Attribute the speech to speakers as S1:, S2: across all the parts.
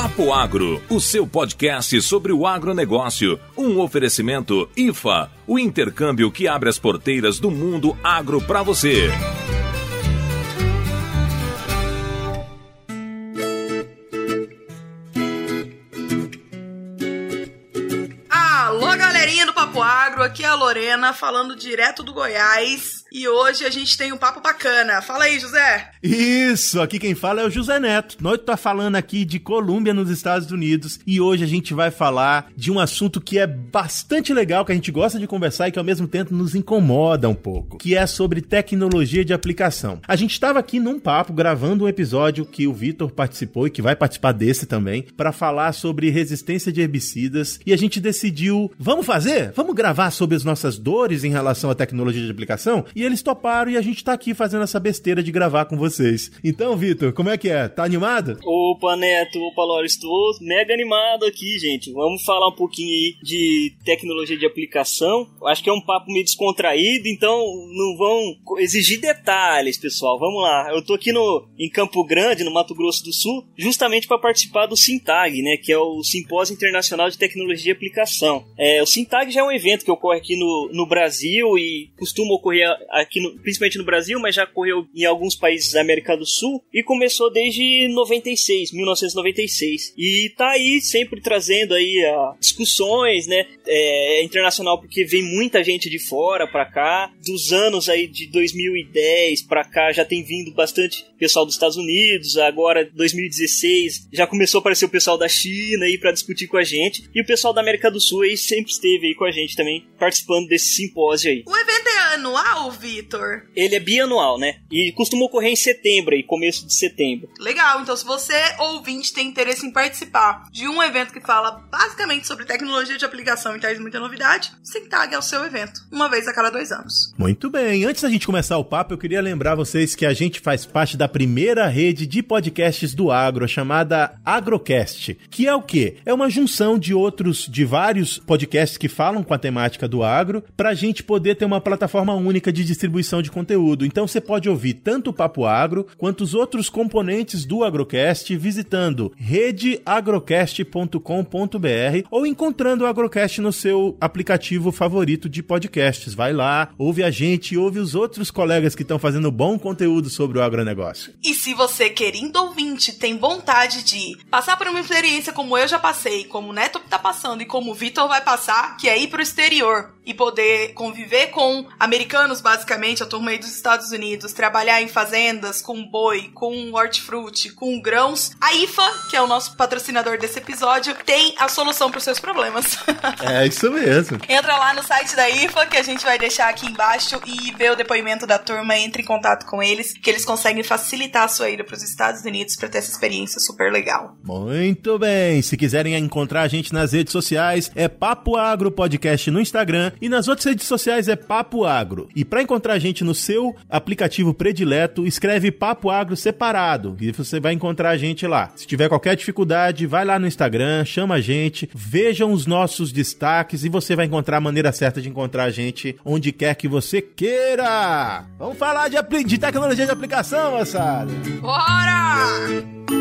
S1: Papo Agro, o seu podcast sobre o agronegócio. Um oferecimento IFA, o intercâmbio que abre as porteiras do mundo agro para você.
S2: Alô, galerinha do Papo Agro, aqui é a Lorena falando direto do Goiás. E hoje a gente tem um papo bacana. Fala aí, José.
S3: Isso, aqui quem fala é o José Neto. Nós tá falando aqui de Colômbia nos Estados Unidos e hoje a gente vai falar de um assunto que é bastante legal, que a gente gosta de conversar e que ao mesmo tempo nos incomoda um pouco, que é sobre tecnologia de aplicação. A gente estava aqui num papo gravando um episódio que o Vitor participou e que vai participar desse também, para falar sobre resistência de herbicidas e a gente decidiu, vamos fazer? Vamos gravar sobre as nossas dores em relação à tecnologia de aplicação? E eles toparam e a gente tá aqui fazendo essa besteira de gravar com vocês. Então, Vitor, como é que é? Tá animado?
S4: Opa, Neto, opa, Laura, estou mega animado aqui, gente. Vamos falar um pouquinho aí de tecnologia de aplicação. Acho que é um papo meio descontraído, então não vão exigir detalhes, pessoal. Vamos lá. Eu tô aqui no, em Campo Grande, no Mato Grosso do Sul, justamente para participar do Sintag, né, que é o Simpósio Internacional de Tecnologia de Aplicação. É, o Sintag já é um evento que ocorre aqui no, no Brasil e costuma ocorrer aqui, no, principalmente no Brasil, mas já ocorreu em alguns países da América do Sul e começou desde 96, 1996. E tá aí sempre trazendo aí a discussões, né? É, internacional porque vem muita gente de fora para cá. Dos anos aí de 2010 para cá já tem vindo bastante pessoal dos Estados Unidos. Agora 2016 já começou a aparecer o pessoal da China aí para discutir com a gente e o pessoal da América do Sul aí sempre esteve aí com a gente também participando desse simpósio aí.
S2: O evento é anual, Vitor?
S4: Ele é bianual, né? E costuma ocorrer em setembro aí, começo de setembro.
S2: Legal, então se você, ouvinte, tem interesse em participar de um evento que fala basicamente sobre tecnologia de aplicação e traz muita novidade, Sintag é o seu evento, uma vez a cada dois anos.
S3: Muito bem, antes da gente começar o papo, eu queria lembrar vocês que a gente faz parte da primeira rede de podcasts do agro, chamada Agrocast, que é o quê? É uma junção de outros, de vários podcasts que falam com a temática do agro, pra gente poder ter uma plataforma única de distribuição de conteúdo. Então você pode ouvir tanto o Papo Agro quanto os outros componentes do Agrocast visitando redeagrocast.com.br ou encontrando o Agrocast no seu aplicativo favorito de podcasts. Vai lá, ouve a gente, ouve os outros colegas que estão fazendo bom conteúdo sobre o agronegócio.
S2: E se você, querido ouvinte, tem vontade de passar por uma experiência como eu já passei, como o Neto tá passando e como o Vitor vai passar, que é ir pro exterior e poder conviver com americanos, basicamente, a turma aí dos Estados Unidos, trabalhar em fazendas com boi, com hortifruti, com grãos, a IFA, que é o nosso patrocinador desse episódio, tem a solução para os seus problemas.
S3: É isso mesmo.
S2: Entra lá no site da IFA, que a gente vai deixar aqui embaixo, e vê o depoimento da turma, entre em contato com eles, que eles conseguem facilitar a sua ida para os Estados Unidos para ter essa experiência super legal.
S3: Muito bem. Se quiserem encontrar a gente nas redes sociais, é Papo Agro Podcast no Instagram e nas outras redes sociais é Papo Agro. E para encontrar a gente no seu aplicativo predileto, escreve Papo Agro separado e você vai encontrar a gente lá. Se tiver qualquer dificuldade, vai lá no Instagram, chama a gente, vejam os nossos destaques e você vai encontrar a maneira certa de encontrar a gente onde quer que você queira. Vamos falar de, de tecnologia de aplicação, moçada.
S2: Bora!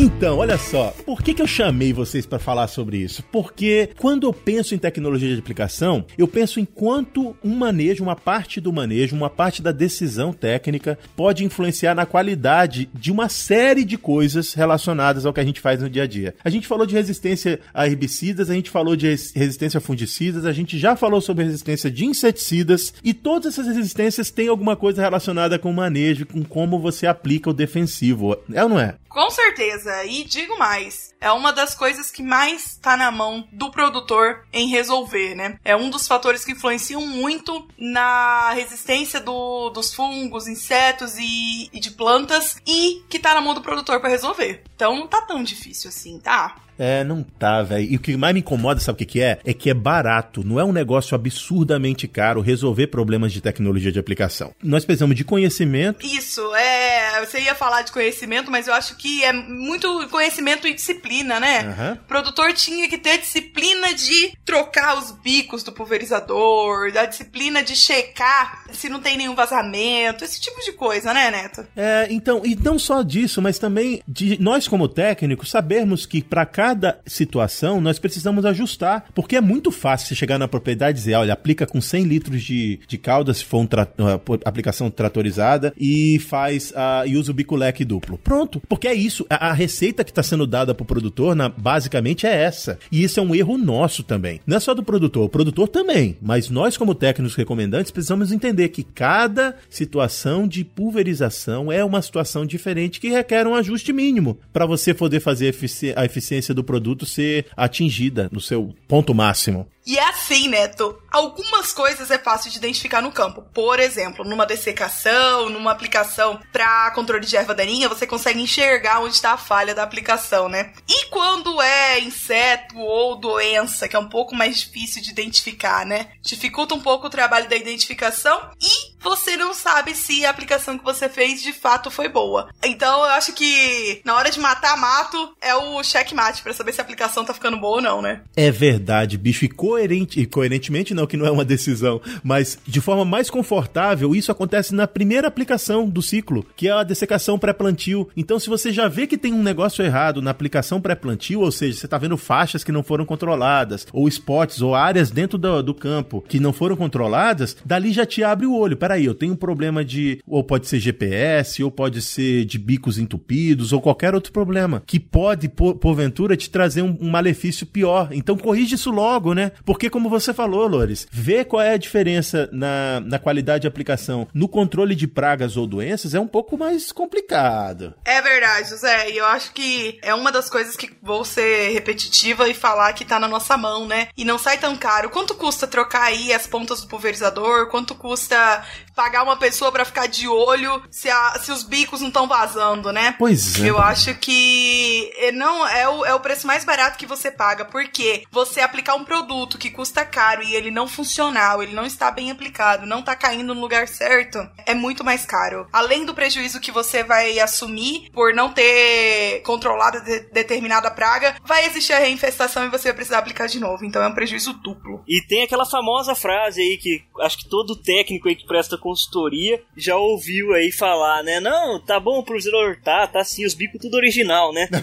S3: me Então, olha só, por que, que eu chamei vocês para falar sobre isso? Porque quando eu penso em tecnologia de aplicação, eu penso em quanto um manejo, uma parte do manejo, uma parte da decisão técnica pode influenciar na qualidade de uma série de coisas relacionadas ao que a gente faz no dia a dia. A gente falou de resistência a herbicidas, a gente falou de resistência a fungicidas, a gente já falou sobre resistência de inseticidas e todas essas resistências têm alguma coisa relacionada com o manejo, com como você aplica o defensivo. É ou não é?
S2: Com certeza. E digo mais, é uma das coisas que mais tá na mão do produtor em resolver, né? É um dos fatores que influenciam muito na resistência do, dos fungos, insetos e, e de plantas e que tá na mão do produtor para resolver. Então não tá tão difícil assim, tá?
S3: É, não tá, velho. E o que mais me incomoda, sabe o que, que é? É que é barato. Não é um negócio absurdamente caro resolver problemas de tecnologia de aplicação. Nós precisamos de conhecimento.
S2: Isso, é. Você ia falar de conhecimento, mas eu acho que é muito conhecimento e disciplina, né?
S3: Aham.
S2: O produtor tinha que ter disciplina de trocar os bicos do pulverizador, da disciplina de checar se não tem nenhum vazamento, esse tipo de coisa, né, Neto?
S3: É, então, e não só disso, mas também de nós como técnicos sabermos que para cada situação nós precisamos ajustar, porque é muito fácil você chegar na propriedade e dizer, olha, aplica com 100 litros de, de calda se for uma aplicação tratorizada e faz a e usa o bico leque duplo. Pronto, porque é isso, a, a receita que está sendo dada pro produtor, na, basicamente é essa. E isso é um erro nosso também. Não é só do produtor, o produtor também, mas nós como técnicos recomendantes precisamos entender que cada situação de pulverização é uma situação diferente que requer um ajuste mínimo para você poder fazer a eficiência do produto ser atingida no seu ponto máximo.
S2: E é assim, Neto. Algumas coisas é fácil de identificar no campo. Por exemplo, numa dessecação, numa aplicação para controle de erva daninha, você consegue enxergar onde está a falha da aplicação, né? E quando é inseto ou doença, que é um pouco mais difícil de identificar, né? Dificulta um pouco o trabalho da identificação e você não sabe se a aplicação que você fez de fato foi boa. Então eu acho que na hora de matar mato é o checkmate para saber se a aplicação tá ficando boa ou não, né?
S3: É verdade, bicho. E coerente, e coerentemente não, que não é uma decisão, mas de forma mais confortável, isso acontece na primeira aplicação do ciclo, que é a dessecação pré-plantio. Então, se você já vê que tem um negócio errado na aplicação pré-plantio, ou seja, você tá vendo faixas que não foram controladas, ou spots, ou áreas dentro do, do campo que não foram controladas, dali já te abre o olho. Peraí, eu tenho um problema de. Ou pode ser GPS, ou pode ser de bicos entupidos, ou qualquer outro problema, que pode, por, porventura, te trazer um, um malefício pior. Então, corrige isso logo, né? Porque, como você falou, Lores, ver qual é a diferença na, na qualidade de aplicação no controle de pragas ou doenças é um pouco mais complicado.
S2: É verdade, José. E eu acho que é uma das coisas que vou ser repetitiva e falar que tá na nossa mão, né? E não sai tão caro. Quanto custa trocar aí as pontas do pulverizador? Quanto custa pagar uma pessoa para ficar de olho se, a, se os bicos não estão vazando, né?
S3: Pois é.
S2: Eu acho que é, não é o, é o preço mais barato que você paga, porque você aplicar um produto que custa caro e ele não funcional, ele não está bem aplicado, não tá caindo no lugar certo, é muito mais caro. Além do prejuízo que você vai assumir por não ter controlado de, determinada praga, vai existir a reinfestação e você vai precisar aplicar de novo. Então é um prejuízo duplo.
S4: E tem aquela famosa frase aí que acho que todo técnico aí que presta consultoria já ouviu aí falar, né? Não, tá bom, professor, tá, tá sim, os bicos tudo original, né?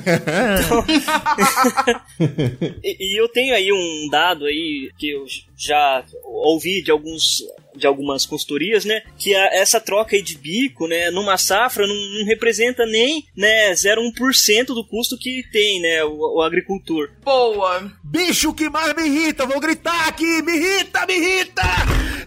S4: Então... e, e eu tenho aí um dado aí que eu já ouvi de alguns de algumas consultorias, né, que a, essa troca aí de bico, né, numa safra não, não representa nem, né, 0,1% do custo que tem, né, o, o, agricultor.
S2: Boa.
S3: Bicho que mais me irrita, vou gritar aqui, me irrita, me irrita!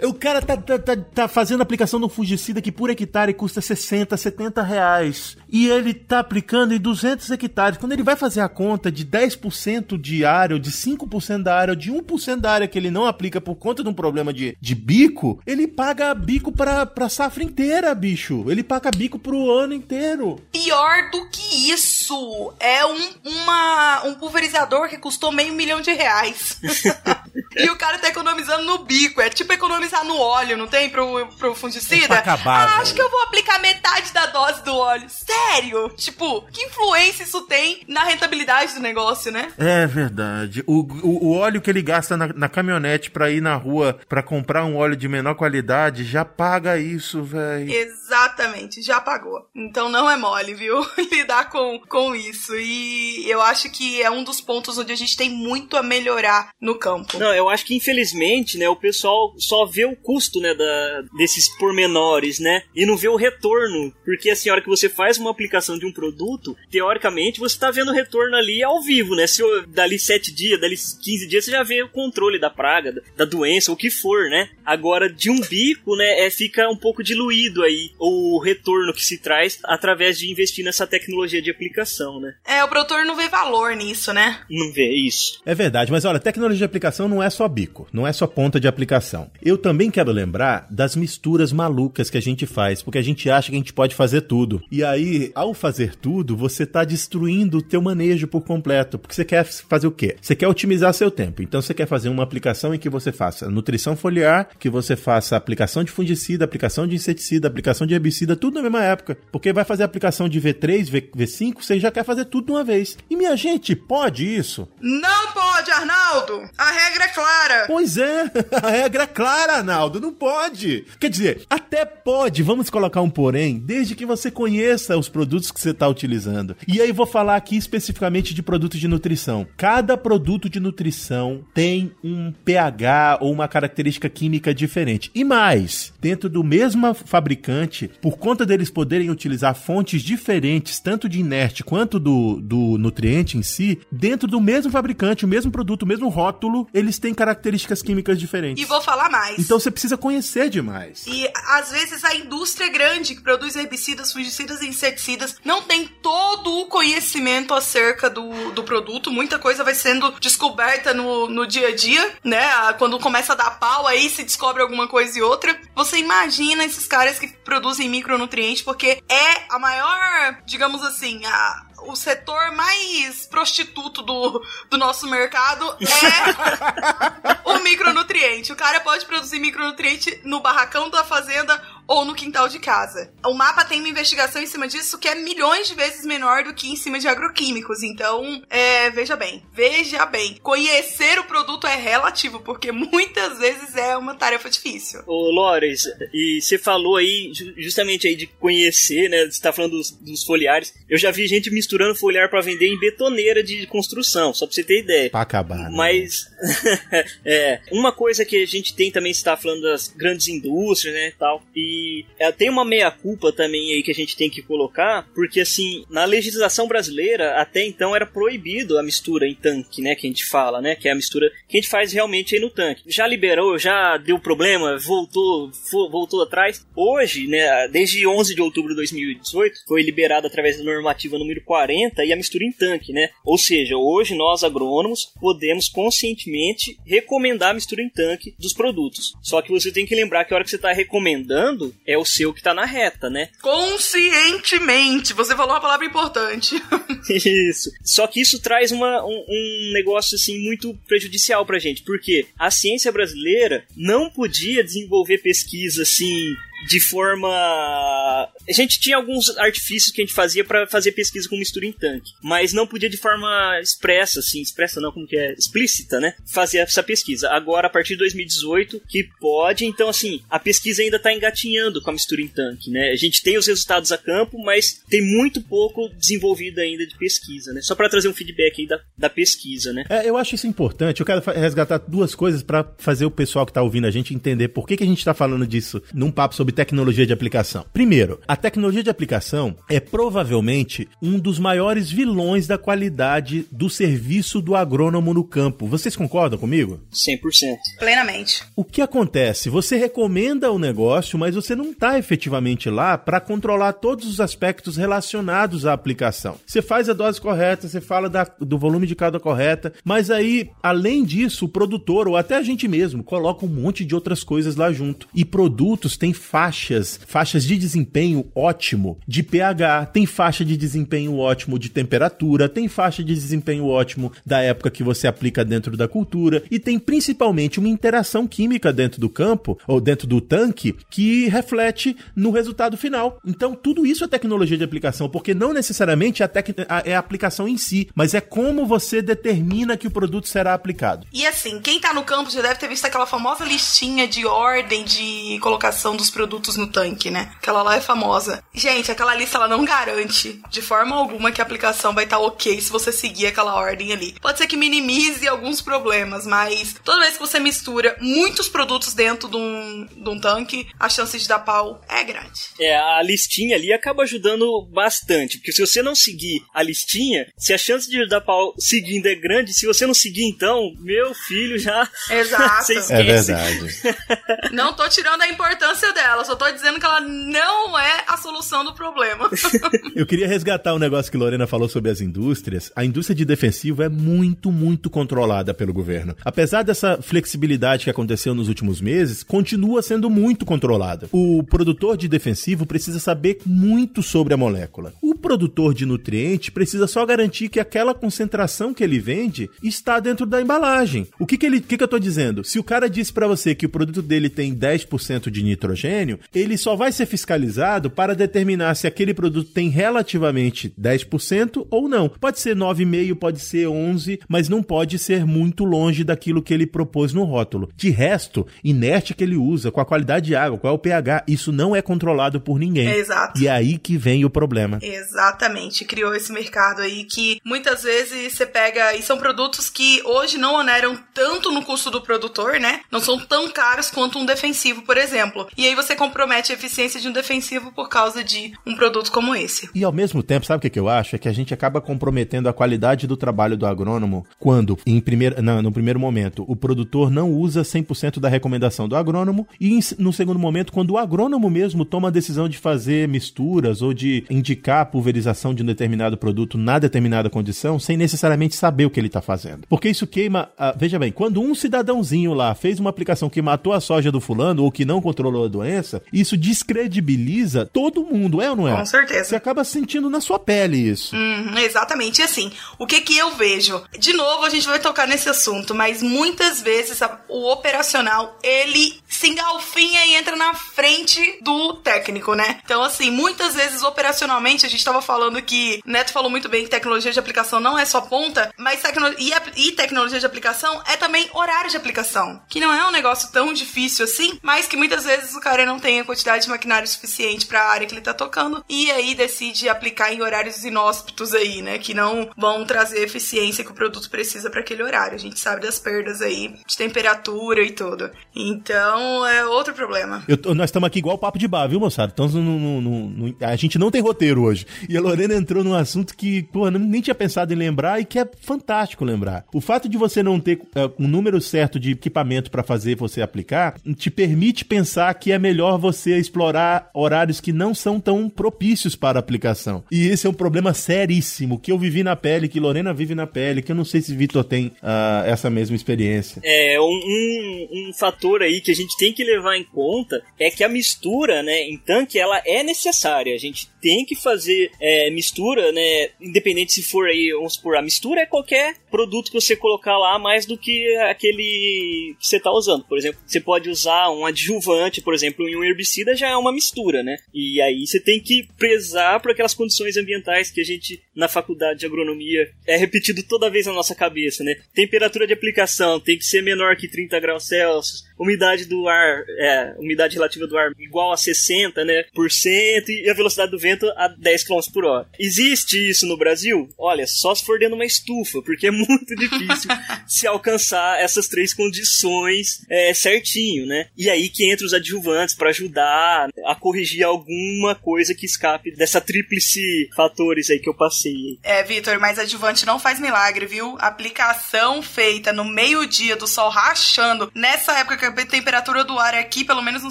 S3: O cara tá, tá, tá, tá fazendo aplicação de um fungicida que por hectare custa 60, 70 reais. E ele tá aplicando em 200 hectares. Quando ele vai fazer a conta de 10% de área, ou de 5% da área, ou de 1% da área que ele não aplica por conta de um problema de, de bico, ele paga bico pra, pra safra inteira, bicho. Ele paga bico pro ano inteiro.
S2: Pior do que isso, é um, uma, um pulverizador que custou meio milhão de reais. e o cara tá economizando no bico. É tipo economizar no óleo, não tem? Pro, pro fungicida?
S3: É acabar,
S2: ah,
S3: velho.
S2: acho que eu vou aplicar metade da dose do óleo. Sério? Tipo, que influência isso tem na rentabilidade do negócio, né?
S3: É verdade. O, o, o óleo que ele gasta na, na caminhonete pra ir na rua pra comprar um óleo de menor qualidade já paga isso, velho.
S2: Exatamente, já pagou. Então não é mole, viu? Lidar com, com isso. E eu acho que é um dos pontos onde a gente tem muito a melhorar no campo.
S4: Não, eu acho que infelizmente, né, o pessoal só vê o custo, né, da, desses pormenores, né, e não vê o retorno. Porque assim, a hora que você faz uma aplicação de um produto, teoricamente você tá vendo o retorno ali ao vivo, né? Se eu, dali 7 dias, dali 15 dias, você já vê o controle da praga, da, da doença, o que for, né? Agora, de um bico, né, é, fica um pouco diluído aí o retorno que se traz através de investir nessa tecnologia de aplicação, né?
S2: É, o produtor não vê valor nisso, né?
S4: Não vê isso.
S3: É verdade, mas olha, tecnologia de aplicação não é só bico, não é só ponta de aplicação. Eu também quero lembrar das misturas malucas que a gente faz, porque a gente acha que a gente pode fazer tudo. E aí, ao fazer tudo, você tá destruindo o teu manejo por completo, porque você quer fazer o quê? Você quer otimizar seu tempo. Então você quer fazer uma aplicação em que você faça nutrição foliar que você faça aplicação de fungicida, aplicação de inseticida, aplicação de herbicida, tudo na mesma época. Porque vai fazer aplicação de V3, v, V5, você já quer fazer tudo de uma vez. E minha gente, pode isso?
S2: Não pode, Arnaldo! A regra é clara.
S3: Pois é, a regra é clara, Arnaldo, não pode. Quer dizer, até pode, vamos colocar um porém, desde que você conheça os produtos que você está utilizando. E aí vou falar aqui especificamente de produtos de nutrição. Cada produto de nutrição tem um pH ou uma característica química diferente. E mais, dentro do mesmo fabricante, por conta deles poderem utilizar fontes diferentes, tanto de inerte quanto do, do nutriente em si, dentro do mesmo fabricante, o mesmo produto, o mesmo rótulo, eles têm características químicas diferentes.
S2: E vou falar mais.
S3: Então você precisa conhecer demais.
S2: E às vezes a indústria grande que produz herbicidas, fungicidas e inseticidas não tem todo o conhecimento acerca do, do produto. Muita coisa vai sendo descoberta no, no dia a dia, né? Quando começa a dar pau, aí se descobre alguma coisa e outra. Você imagina esses caras que produzem micronutrientes, porque é a maior, digamos assim, a, o setor mais prostituto do, do nosso mercado é o micronutriente. O cara pode produzir micronutriente no barracão da fazenda ou no quintal de casa. O mapa tem uma investigação em cima disso que é milhões de vezes menor do que em cima de agroquímicos. Então, é, veja bem, veja bem. Conhecer o produto é relativo, porque muitas vezes é uma tarefa difícil.
S4: Ô, Lores, e você falou aí justamente aí de conhecer, né? Você tá falando dos, dos foliares. Eu já vi gente misturando foliar para vender em betoneira de construção, só pra você ter ideia.
S3: Pra acabar. Né?
S4: Mas, é, uma coisa que a gente tem também, você tá falando das grandes indústrias, né, tal, e é, tem uma meia-culpa também aí que a gente tem que colocar, porque assim, na legislação brasileira, até então era proibido a mistura em tanque, né? Que a gente fala, né? Que é a mistura que a gente faz realmente aí no tanque. Já liberou, já deu problema, voltou, voltou atrás. Hoje, né? Desde 11 de outubro de 2018, foi liberado através da normativa número 40 e a mistura em tanque, né? Ou seja, hoje nós agrônomos podemos conscientemente recomendar a mistura em tanque dos produtos. Só que você tem que lembrar que a hora que você está recomendando, é o seu que tá na reta, né?
S2: Conscientemente. Você falou uma palavra importante.
S4: isso. Só que isso traz uma, um, um negócio, assim, muito prejudicial pra gente. Porque a ciência brasileira não podia desenvolver pesquisa, assim, de forma. A gente tinha alguns artifícios que a gente fazia para fazer pesquisa com mistura em tanque, mas não podia de forma expressa, assim, expressa não, como que é? Explícita, né? Fazer essa pesquisa. Agora, a partir de 2018, que pode, então, assim, a pesquisa ainda tá engatinhando com a mistura em tanque, né? A gente tem os resultados a campo, mas tem muito pouco desenvolvido ainda de pesquisa, né? Só para trazer um feedback aí da, da pesquisa, né?
S3: É, eu acho isso importante. Eu quero resgatar duas coisas para fazer o pessoal que tá ouvindo a gente entender por que, que a gente tá falando disso num papo sobre sobre tecnologia de aplicação. Primeiro, a tecnologia de aplicação é provavelmente um dos maiores vilões da qualidade do serviço do agrônomo no campo. Vocês concordam comigo?
S4: 100%.
S2: Plenamente.
S3: O que acontece? Você recomenda o negócio, mas você não está efetivamente lá para controlar todos os aspectos relacionados à aplicação. Você faz a dose correta, você fala da, do volume de cada correta, mas aí, além disso, o produtor ou até a gente mesmo coloca um monte de outras coisas lá junto. E produtos têm faixas, faixas de desempenho ótimo de pH, tem faixa de desempenho ótimo de temperatura, tem faixa de desempenho ótimo da época que você aplica dentro da cultura e tem principalmente uma interação química dentro do campo ou dentro do tanque que reflete no resultado final. Então, tudo isso é tecnologia de aplicação, porque não necessariamente é a, é a aplicação em si, mas é como você determina que o produto será aplicado.
S2: E assim, quem tá no campo já deve ter visto aquela famosa listinha de ordem de colocação dos produtos produtos no tanque, né? Aquela lá é famosa. Gente, aquela lista ela não garante de forma alguma que a aplicação vai estar tá ok se você seguir aquela ordem ali. Pode ser que minimize alguns problemas, mas toda vez que você mistura muitos produtos dentro de um, de um tanque, a chance de dar pau é grande.
S4: É, a listinha ali acaba ajudando bastante, porque se você não seguir a listinha, se a chance de dar pau seguindo é grande, se você não seguir então, meu filho já.
S2: Exato.
S3: é verdade.
S2: não tô tirando a importância dela dela, só tô dizendo que ela não é a solução do problema.
S3: Eu queria resgatar um negócio que Lorena falou sobre as indústrias. A indústria de defensivo é muito, muito controlada pelo governo. Apesar dessa flexibilidade que aconteceu nos últimos meses, continua sendo muito controlada. O produtor de defensivo precisa saber muito sobre a molécula. O produtor de nutriente precisa só garantir que aquela concentração que ele vende está dentro da embalagem. O que, que, ele, que, que eu tô dizendo? Se o cara disse para você que o produto dele tem 10% de nitrogênio, ele só vai ser fiscalizado para determinar se aquele produto tem relativamente 10% ou não. Pode ser 9,5, pode ser 11, mas não pode ser muito longe daquilo que ele propôs no rótulo. De resto, inerte que ele usa, com a qualidade de água, qual é o pH, isso não é controlado por ninguém.
S2: É exato.
S3: E é aí que vem o problema.
S2: Exatamente. Criou esse mercado aí que muitas vezes você pega e são produtos que hoje não oneram tanto no custo do produtor, né? Não são tão caros quanto um defensivo, por exemplo. E aí você compromete a eficiência de um defensivo por causa de um produto como esse.
S3: E ao mesmo tempo, sabe o que, eu acho? É que a gente acaba comprometendo a qualidade do trabalho do agrônomo quando, em primeiro, não, no primeiro momento, o produtor não usa 100% da recomendação do agrônomo e no segundo momento, quando o agrônomo mesmo toma a decisão de fazer misturas ou de indicar a pulverização de um determinado produto na determinada condição sem necessariamente saber o que ele está fazendo. Porque isso queima. Uh, veja bem, quando um cidadãozinho lá fez uma aplicação que matou a soja do fulano ou que não controlou a doença, isso descredibiliza todo mundo, é ou não é?
S2: Com certeza.
S3: Você acaba sentindo na sua pele isso.
S2: Uhum, exatamente. E assim, o que que eu vejo? De novo, a gente vai tocar nesse assunto, mas muitas vezes a, o operacional ele se engalfinha e entra na frente do técnico, né? Então, assim, muitas vezes operacionalmente, a gente estava falando que Neto falou muito bem que tecnologia de aplicação não é só ponta, mas tecno e, e tecnologia de aplicação é também horário de aplicação, que não é um negócio tão difícil assim, mas que muitas vezes o cara não tem a quantidade de maquinário suficiente para a área que ele tá tocando e aí decide aplicar em horários inóspitos aí, né, que não vão trazer a eficiência que o produto precisa para aquele horário. A gente sabe das perdas aí de temperatura e tudo. Então, é outro problema.
S3: Eu, nós estamos aqui igual papo de bar, viu, moçada? Então, no, no, no, a gente não tem roteiro hoje. E a Lorena entrou num assunto que, pô, nem tinha pensado em lembrar e que é fantástico lembrar. O fato de você não ter uh, um número certo de equipamento para fazer você aplicar te permite pensar que é melhor você explorar horários que não são tão propícios para aplicação. E esse é um problema seríssimo que eu vivi na pele, que Lorena vive na pele, que eu não sei se Vitor tem uh, essa mesma experiência.
S4: É, um, um, um fator aí que a gente tem que levar em conta é que a mistura, né, em tanque, ela é necessária. A gente tem que fazer é, mistura, né? Independente se for aí, vamos supor, a mistura é qualquer produto que você colocar lá mais do que aquele que você está usando. Por exemplo, você pode usar um adjuvante, por exemplo, em um herbicida já é uma mistura, né? E aí você tem que prezar por aquelas condições ambientais que a gente na faculdade de agronomia é repetido toda vez na nossa cabeça, né? Temperatura de aplicação tem que ser menor que 30 graus Celsius, umidade do ar, é, umidade relativa do ar igual a 60, né, por cento e a velocidade do vento a 10 km por hora. Existe isso no Brasil? Olha, só se for dentro de uma estufa, porque é muito difícil se alcançar essas três condições é, certinho, né? E aí que entra os adjuvantes para ajudar a corrigir alguma coisa que escape dessa tríplice fatores aí que eu passei.
S2: É, Vitor, mas adjuvante não faz milagre, viu? Aplicação feita no meio-dia do sol rachando, nessa época que a temperatura do ar aqui, pelo menos no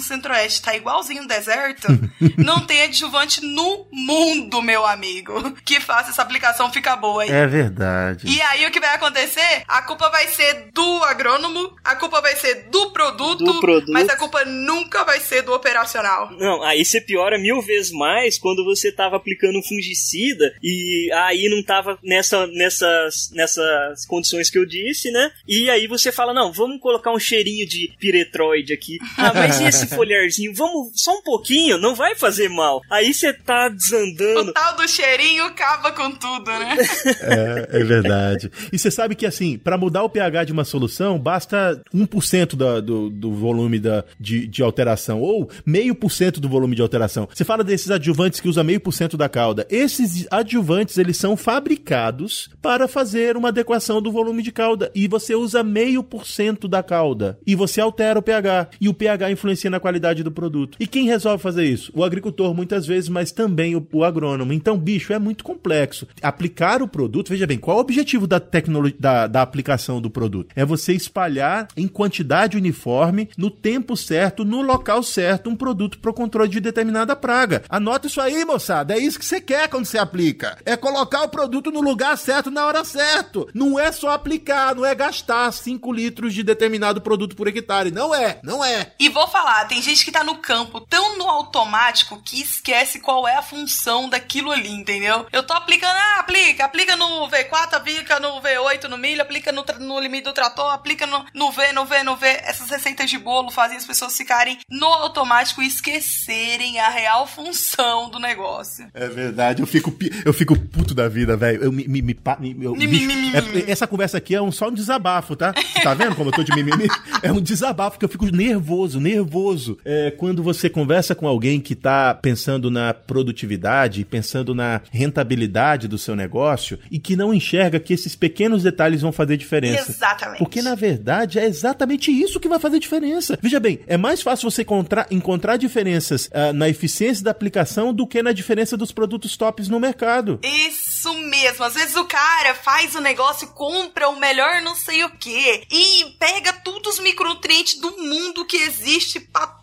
S2: centro-oeste, tá igualzinho no deserto, não tem adjuvante no mundo, meu amigo, que faça essa aplicação ficar boa aí.
S3: É verdade.
S2: E aí o que vai acontecer? A culpa vai ser do agrônomo, a culpa vai ser do produto,
S4: do produto.
S2: mas a culpa nunca vai ser do operacional.
S4: Não, aí você piora mil vezes mais quando você tava aplicando um fungicida e aí não tava nessa, nessas, nessas condições que eu disse, né? E aí você fala, não, vamos colocar um cheirinho de piretroide aqui. Ah, mas e esse folharzinho? Vamos só um pouquinho, não vai fazer mal. Aí você tá desandando.
S2: O tal do cheirinho acaba com tudo, né?
S3: é, é verdade. E você sabe que, assim, para mudar o pH de uma solução, basta 1% da, do, do volume da, de, de alteração, ou meio por cento do volume de alteração. Você fala desses adjuvantes que usa meio por cento da cauda. Esses adjuvantes eles são fabricados para fazer uma adequação do volume de cauda e você usa meio por cento da cauda e você altera o pH e o pH influencia na qualidade do produto. E quem resolve fazer isso? O agricultor muitas vezes, mas também o, o agrônomo. Então, bicho, é muito complexo. Aplicar o produto, veja bem, qual é o objetivo da tecnologia da, da aplicação do produto? É você espalhar em quantidade uniforme, no tempo certo, no local certo, um produto para o controle de determinada praga. Anota isso aí, moçada. É isso que você quer quando você aplica. É colocar o produto no lugar certo na hora certa. Não é só aplicar, não é gastar 5 litros de determinado produto por hectare. Não é, não é.
S2: E vou falar, tem gente que tá no campo tão no automático que esquece qual é a função daquilo ali, entendeu? Eu tô aplicando, ah, aplica, aplica no V4, aplica no V8 no milho, aplica no, no limite do trator, aplica no, no V, no V, no V. Essas receitas de bolo fazem as pessoas ficarem no automático e esquecerem a real função do negócio.
S3: É verdade, eu fico, eu fico puto da vida, velho. Eu me. me, me, eu, bicho, é, essa conversa aqui é um, só um desabafo, tá? Tá vendo como eu tô de mimimi? É um desabafo que eu fico nervoso, nervoso. É, quando você conversa com alguém que tá pensando na produtividade, pensando na rentabilidade do seu negócio e que não enxerga que esses pequenos detalhes vão fazer diferença.
S2: Exatamente.
S3: Porque na verdade é exatamente isso que vai fazer diferença. Veja bem, é mais fácil você encontrar, encontrar diferenças uh, na eficiência da aplicação do que na diferença dos produtos tops no mercado.
S2: Isso mesmo. Às vezes o cara faz o negócio, compra o melhor não sei o que e pega todos os micronutrientes do mundo que existe,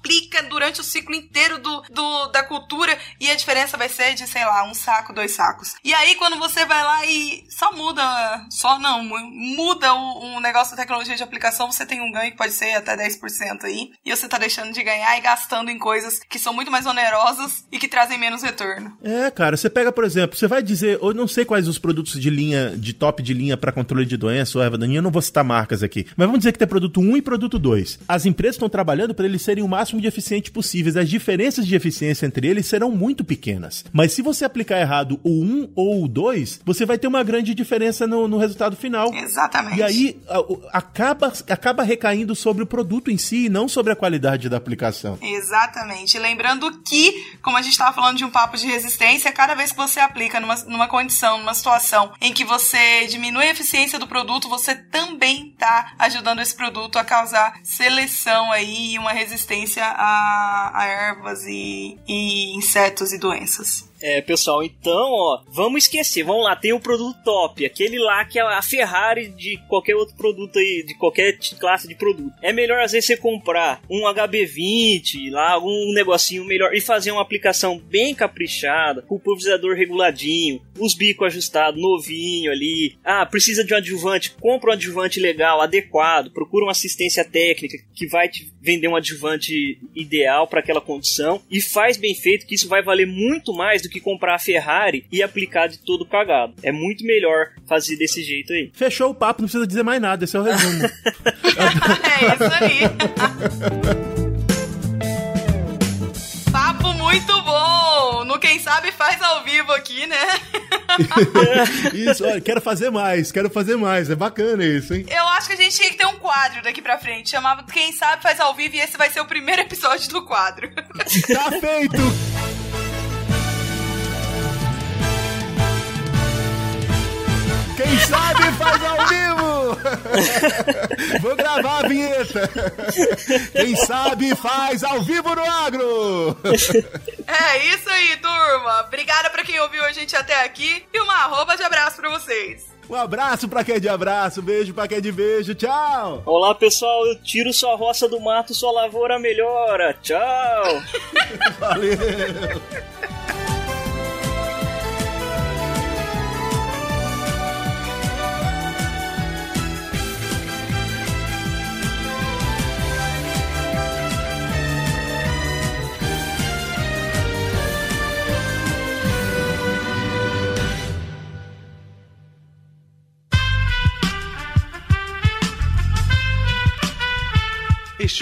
S2: aplica durante o ciclo inteiro do, do, da cultura e a diferença vai ser de, sei lá, um saco, dois sacos. E aí quando você vai lá e só muda, só não, muda o, o negócio da tecnologia de aplicação, você tem um ganho que pode ser até 10% aí. E você tá deixando de ganhar e gastando em coisas que são muito mais onerosas e que trazem menos retorno.
S3: É, cara, você pega, por exemplo, você vai dizer, eu não sei quais os produtos de linha, de top de linha para controle de doença ou erva daninha, eu não vou citar marcas aqui, mas vamos dizer que tem produto 1 e produto 2. As empresas estão trabalhando para eles serem o máximo de eficientes possíveis. As diferenças de eficiência entre eles serão muito pequenas. Mas se você aplicar errado o 1 ou o 2, você vai ter uma grande diferença no, no resultado final.
S2: Exatamente.
S3: E aí a, acaba, acaba recaindo sobre o produto em si e não sobre a qualidade da aplicação.
S2: Exatamente. Lembrando que, como a gente estava falando de um papo de resistência, cada vez que você aplica numa, numa condição, numa situação em que você diminui a eficiência do produto, você também está ajudando esse produto a causar seleção aí e uma resistência a, a ervas e, e insetos e doenças.
S4: É, pessoal, então, ó, vamos esquecer, vamos lá, tem o produto top, aquele lá que é a Ferrari de qualquer outro produto aí, de qualquer classe de produto. É melhor às vezes você comprar um HB20, lá, algum negocinho melhor e fazer uma aplicação bem caprichada, com o pulverizador reguladinho, os bicos ajustados, novinho ali. Ah, precisa de um adjuvante, compra um adjuvante legal, adequado, procura uma assistência técnica que vai te vender um adjuvante ideal para aquela condição e faz bem feito, que isso vai valer muito mais que comprar a Ferrari e aplicar de todo cagado. É muito melhor fazer desse jeito aí.
S3: Fechou o papo, não precisa dizer mais nada, esse é o resumo.
S2: é isso aí. papo muito bom! No Quem Sabe faz ao vivo aqui, né?
S3: isso, olha, quero fazer mais, quero fazer mais. É bacana isso, hein?
S2: Eu acho que a gente tinha que ter um quadro daqui pra frente. Chamava Quem Sabe faz ao vivo e esse vai ser o primeiro episódio do quadro.
S3: tá feito! Quem sabe faz ao vivo! Vou gravar a vinheta. Quem sabe faz ao vivo no agro!
S2: É isso aí, turma. Obrigada pra quem ouviu a gente até aqui e uma arroba de abraço pra vocês.
S3: Um abraço pra quem é de abraço, beijo pra quem é de beijo, tchau!
S4: Olá pessoal, eu tiro sua roça do mato, sua lavoura melhora, tchau!
S3: Valeu!